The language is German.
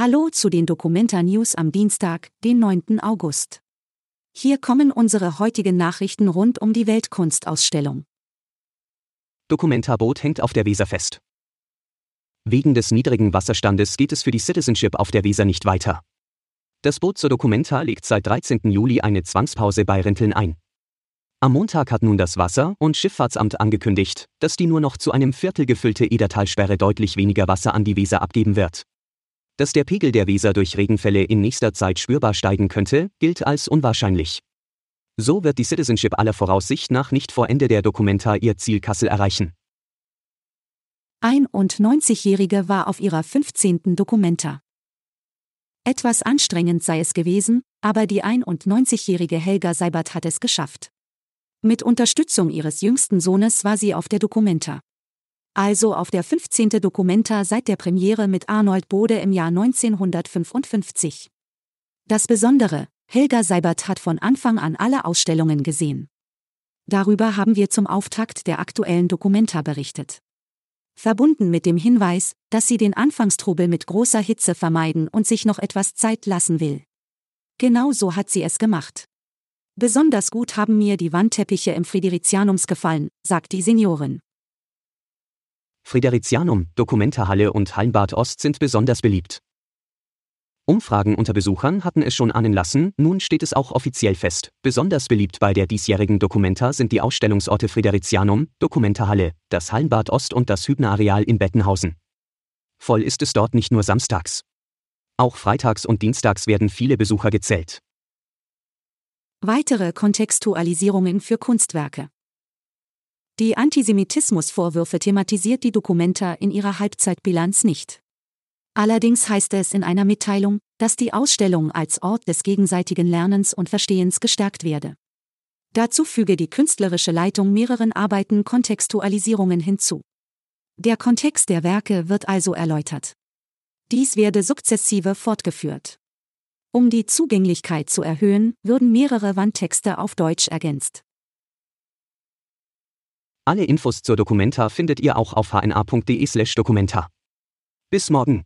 Hallo zu den Documenta News am Dienstag, den 9. August. Hier kommen unsere heutigen Nachrichten rund um die Weltkunstausstellung. Documenta-Boot hängt auf der Weser fest. Wegen des niedrigen Wasserstandes geht es für die Citizenship auf der Weser nicht weiter. Das Boot zur Documenta legt seit 13. Juli eine Zwangspause bei Rinteln ein. Am Montag hat nun das Wasser- und Schifffahrtsamt angekündigt, dass die nur noch zu einem Viertel gefüllte Edertalsperre deutlich weniger Wasser an die Weser abgeben wird. Dass der Pegel der Weser durch Regenfälle in nächster Zeit spürbar steigen könnte, gilt als unwahrscheinlich. So wird die Citizenship aller Voraussicht nach nicht vor Ende der Dokumenta ihr Ziel Kassel erreichen. Ein- und 90-Jährige war auf ihrer 15. Dokumenta. Etwas anstrengend sei es gewesen, aber die 91-jährige Helga Seibert hat es geschafft. Mit Unterstützung ihres jüngsten Sohnes war sie auf der Documenta. Also auf der 15. Documenta seit der Premiere mit Arnold Bode im Jahr 1955. Das Besondere, Helga Seibert hat von Anfang an alle Ausstellungen gesehen. Darüber haben wir zum Auftakt der aktuellen Documenta berichtet. Verbunden mit dem Hinweis, dass sie den Anfangstrubel mit großer Hitze vermeiden und sich noch etwas Zeit lassen will. Genau so hat sie es gemacht. Besonders gut haben mir die Wandteppiche im Fridericianums gefallen, sagt die Seniorin. Fridericianum, Dokumentarhalle und Hallenbad Ost sind besonders beliebt. Umfragen unter Besuchern hatten es schon ahnen lassen, nun steht es auch offiziell fest. Besonders beliebt bei der diesjährigen Documenta sind die Ausstellungsorte Fridericianum, Dokumentarhalle, das Hallenbad Ost und das Hübnerareal in Bettenhausen. Voll ist es dort nicht nur samstags. Auch freitags und dienstags werden viele Besucher gezählt. Weitere Kontextualisierungen für Kunstwerke. Die Antisemitismusvorwürfe thematisiert die Documenta in ihrer Halbzeitbilanz nicht. Allerdings heißt es in einer Mitteilung, dass die Ausstellung als Ort des gegenseitigen Lernens und Verstehens gestärkt werde. Dazu füge die künstlerische Leitung mehreren Arbeiten Kontextualisierungen hinzu. Der Kontext der Werke wird also erläutert. Dies werde sukzessive fortgeführt. Um die Zugänglichkeit zu erhöhen, würden mehrere Wandtexte auf Deutsch ergänzt. Alle Infos zur Documenta findet ihr auch auf hna.de/documenta. Bis morgen.